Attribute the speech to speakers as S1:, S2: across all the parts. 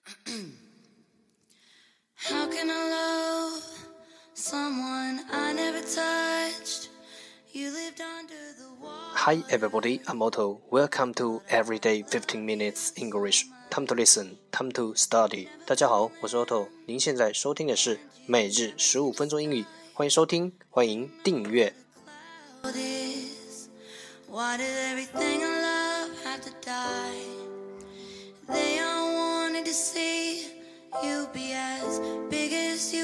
S1: How can I love someone I never touched? You lived under the wall.
S2: Hi everybody, I'm Otto. Welcome to Everyday 15 Minutes English. Time to listen, time to study. 大家好，我是 Otto。您现在收听的是每日十五分钟英语，欢迎收听，欢迎订阅。
S1: This. Why did everything I love have to die?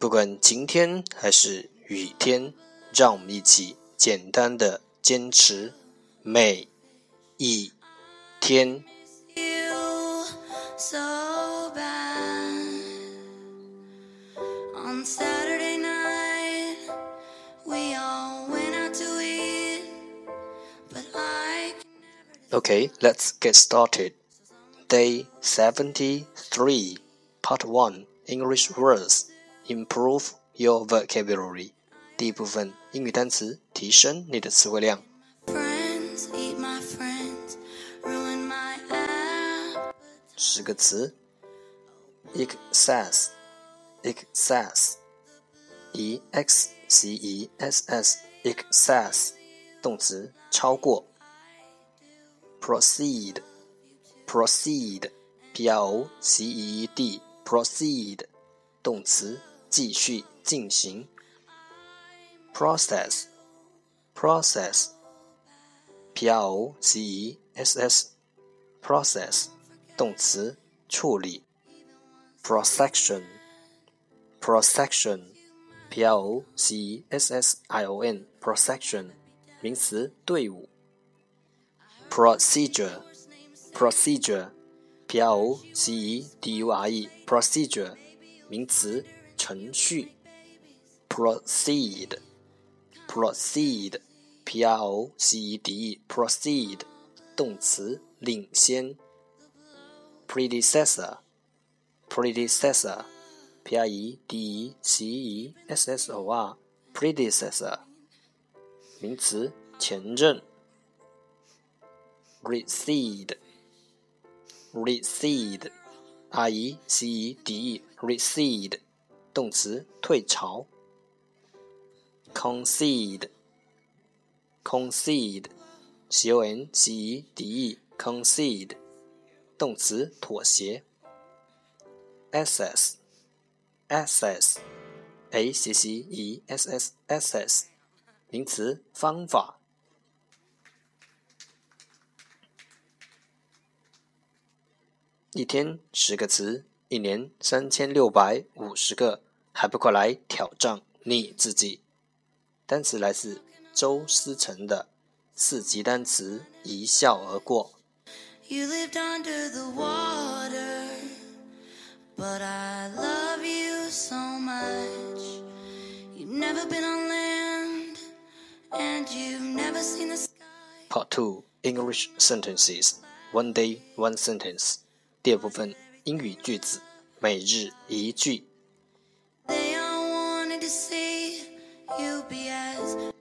S2: 不管晴天还是雨天，让我们一起简单的坚持每一天。Okay, let's get started. Day 73, Part 1 English Words Improve Your Vocabulary. 第一部分英语单词，提升你的词汇量。
S1: friends eat my friends, ruin my app.
S2: 十个词：excess, excess, e x c e s s, excess，动词，超过。proceed, proceed, p r o c e e d, proceed，动词， 继续进行。process, process, p r o c e s s, process，动词，处理。procession, procession, p r o c e s s i o n, procession，名词，队伍。procedure, procedure, p r o c e d u r e, procedure，名词，程序。proceed, proceed, p r o c e d e, proceed，动词，领先。predecessor, predecessor, p r e d e c e s s o r, predecessor，名词，前任。recede, recede, r e c e d e, recede，动词，退潮。concede, concede, c o n c e d e, concede，动词，妥协。access, access, a c c e s s, access，名词，方法。一天十个词，一年三千六百五十个，还不快来挑战你自己？单词来自周思成的四级单词，一笑而过。
S1: You lived under the water, but I love you so much. You've never been on land, and you've never seen the sky.
S2: Part Two English Sentences One Day One Sentence 第二部分英语句子，每日一句。
S1: They all wanted to see you be as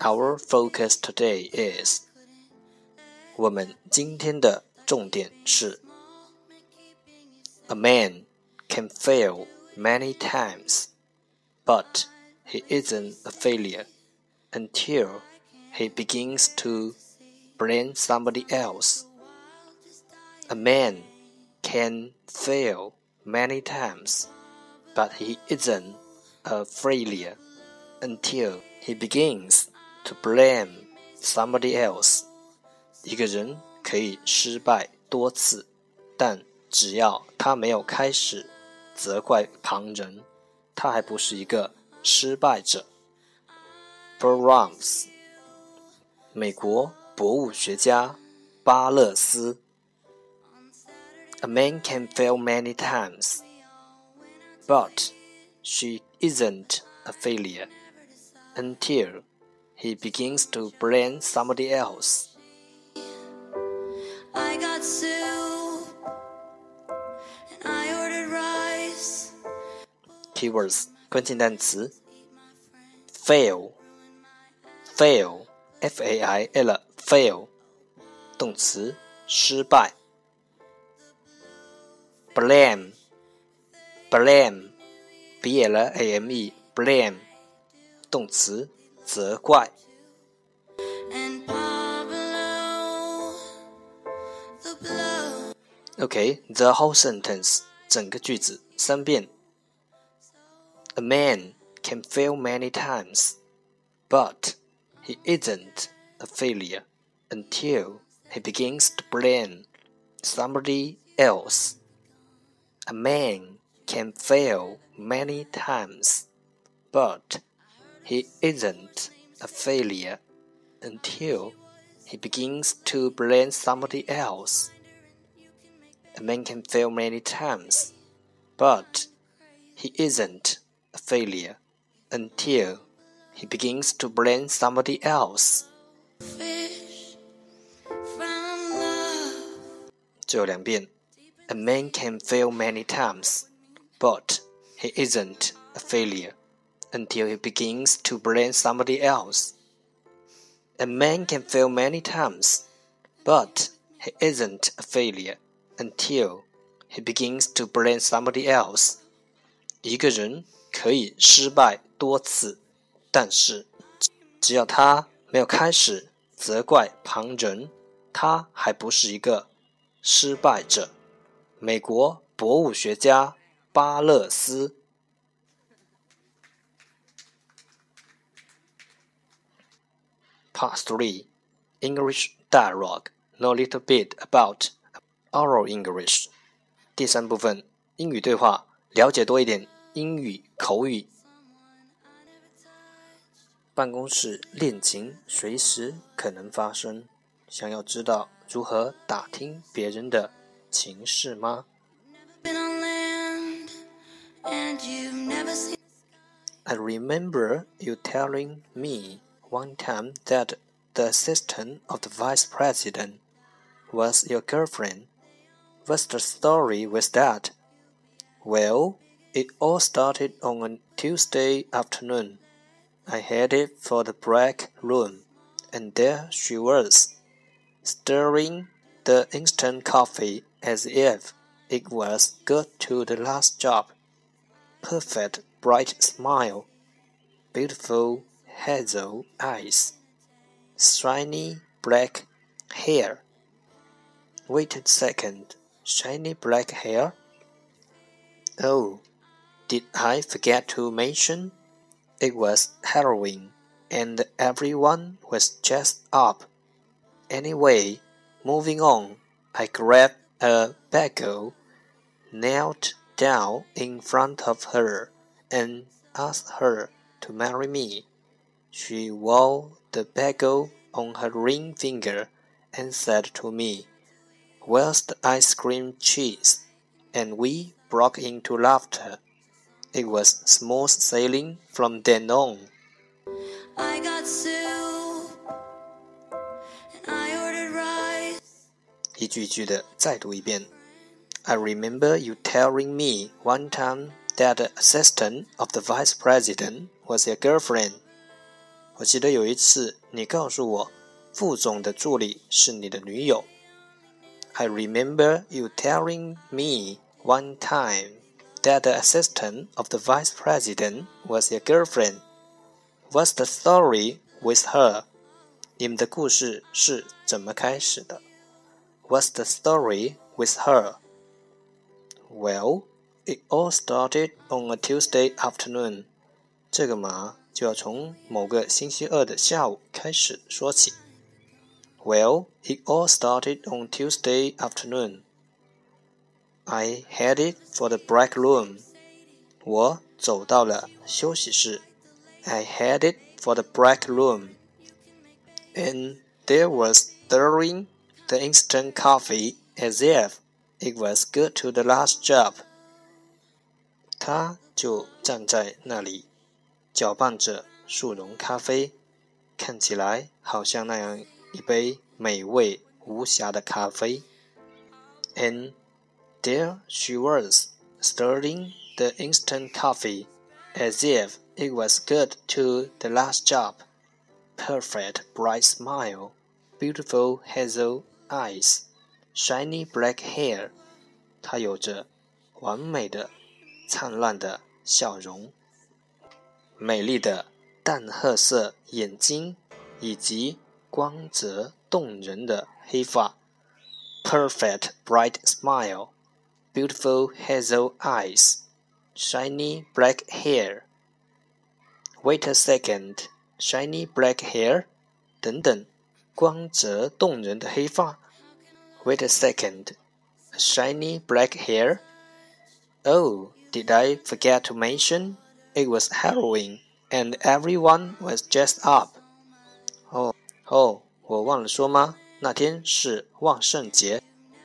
S2: Our focus today is 我们今天的重点是 A man can fail many times, but he isn't a failure until he begins to blame somebody else. A man can fail many times, but he isn't a failure until he begins to blame somebody else。一个人可以失败多次，但只要他没有开始责怪旁人，他还不是一个失败者。Burroughs，美国博物学家巴勒斯。A man can fail many times, but she isn't a failure until he begins to blame somebody else.
S1: I got soup and I ordered rice.
S2: Keywords 关键单词 fail fail f a i l fail 动词失败 blame blame b l a m e blame 动词责怪
S1: And Pablo, the blow.
S2: OK the whole sentence 整个句子三遍 A man can fail many times but he isn't a failure until he begins to blame somebody else. A man can fail many times, but he isn't a failure until he begins to blame somebody else. A man can fail many times, but he isn't a failure until he begins to blame somebody else.
S1: Fish from love.
S2: 最后两遍。 A man can fail many times, but he isn't a failure until he begins to blame somebody else. A man can fail many times, but he isn't a failure until he begins to blame somebody else. 一个人可以失败多次，但是只要他没有开始责怪旁人，他还不是一个失败者。 美国博物学家巴勒斯。Part three, English dialogue. Know a little bit about oral English. 第三部分英语对话，了解多一点英语口语。办公室恋情随时可能发生，想要知道如何打听别人的 情事吗
S1: Been on land and you've never seen.
S2: I remember you telling me one time that the assistant of the vice president was your girlfriend. What's the story with that? Well, it all started on a Tuesday afternoon. I headed for the break room, and there she was, stirring the instant coffee as if it was good to the last job. Perfect bright smile, beautiful hazel eyes, shiny black hair. Wait a second, shiny black hair? Oh, did I forget to mention? It was Halloween, and everyone was dressed up. Anyway, moving on, I grabbed a bagel, knelt down in front of her, and asked her to marry me. She wore the bagel on her ring finger and said to me, Where's the ice cream cheese? And we broke into laughter. It was smooth sailing from then on.
S1: I got
S2: 一句一句的再读一遍。I remember you telling me one time that the assistant of the vice president was your girlfriend. 我记得有一次你告诉我，副总的助理是你的女友。I remember you telling me one time that the assistant of the vice president was your girlfriend. What's the story with her? 你们的故事是怎么开始的 ？What's the story with her? Well, it all started on a Tuesday afternoon. 这个嘛，就要从某个星期二的下午开始说起。Well, it all started on Tuesday afternoon. I headed for the break room. 我走到了休息室。I headed for the break room. And there was stirring the instant coffee as if it was good to the last job. 他就站在那里，搅拌着速溶咖啡，看起来好像那样一杯美味无瑕的咖啡。And there she was, stirring the instant coffee as if it was good to the last job. Perfect bright smile, beautiful hazel eyes, shiny black hair. 她有着完美的、灿烂的笑容，美丽的淡褐色眼睛，以及光泽动人的黑发。Perfect bright smile, beautiful hazel eyes. Shiny black hair. Wait a second. Shiny black hair. 等等， 光泽动人的黑发。Wait a second. Shiny black hair. Oh, did I forget to mention? It was Halloween, and everyone was dressed up. 哦哦，我忘了说吗？那天是万圣节，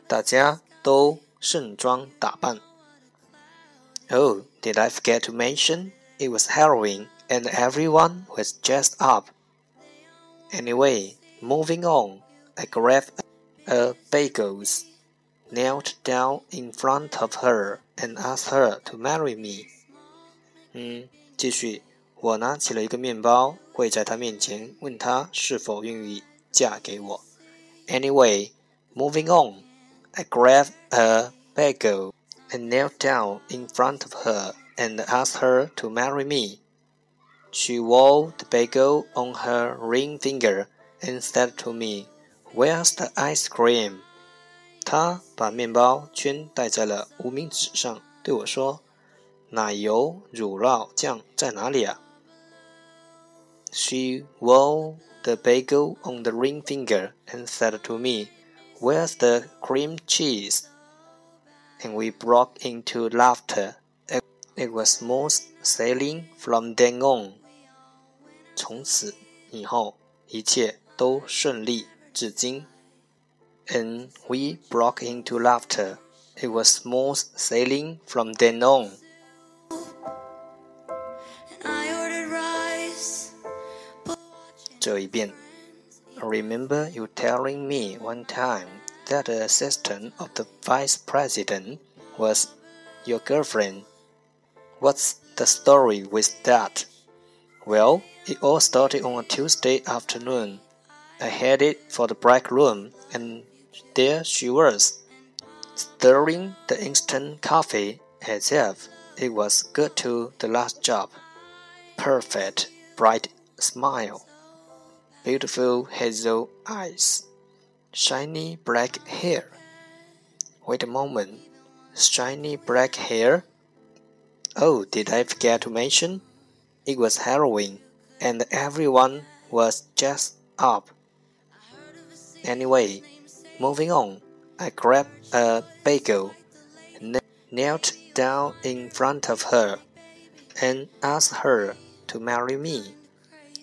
S2: 大家都盛装打扮。Oh, did I forget to mention? It was Halloween and everyone was dressed up. Anyway, moving on, I grabbed a bagels, knelt down in front of her and asked her to marry me. 嗯，继续，我拿起了一个面包，跪在她面前，问她是否愿意嫁给我。Anyway, moving on, I grabbed a bagel and knelt down in front of her and asked her to marry me. She wore the bagel on her ring finger and said to me, Where's the ice cream? 她把面包圈戴在了无名指上，对我说：“奶油乳酪酱在哪里啊？” She wore the bagel on the ring finger and said to me, Where's the cream cheese? and we broke into laughter. It was smooth sailing from then on. 从此以后，一切 都顺利至今。And we broke into laughter. It was smooth sailing from then on. I remember you telling me one time that the assistant of the vice president was your girlfriend. What's the story with that? Well, it all started on a Tuesday afternoon. I headed for the break room, and there she was, stirring the instant coffee if it was good to the last job. Perfect, bright smile, beautiful hazel eyes shiny black hair. Wait a moment. Shiny black hair? Oh, did I forget to mention? It was Halloween, and everyone was dressed up. Anyway, moving on, I grabbed a bagel, knelt down in front of her, and asked her to marry me.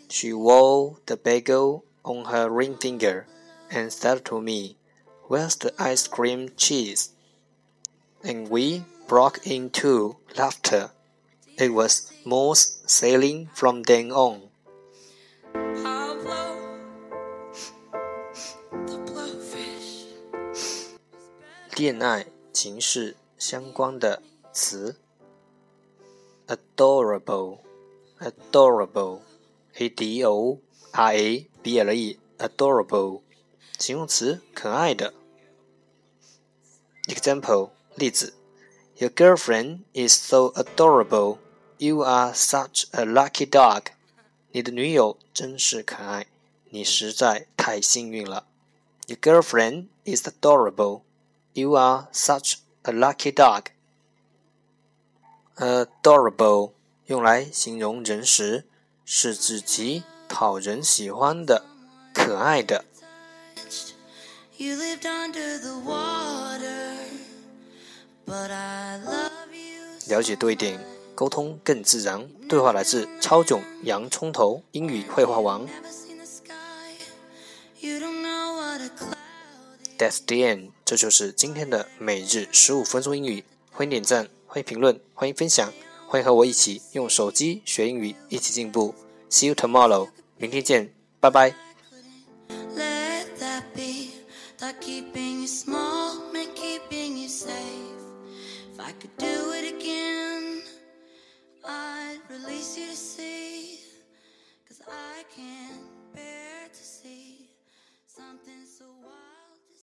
S2: She wore the bagel on her ring finger and said to me, Where's the ice cream cheese? And we broke into laughter. It was smooth sailing from then on. 恋爱情事相关的词，adorable，adorable，a d o r a b l e，adorable。形容词，可爱的。Example，例子：Your girlfriend is so adorable. You are such a lucky dog. 你的女友真是可爱，你实在太幸运了。Your girlfriend is adorable. You are such a lucky dog. Adorable 用来形容人时，是指极讨人喜欢的、可爱的。了解多一点，沟通更自然。对话来自超囧洋葱头英语绘画王。That's the end。这就是今天的每日十五分钟英语。欢迎点赞，欢迎评论，欢迎分享，欢迎和我一起用手机学英语，一起进步。See you tomorrow。明天见，拜拜。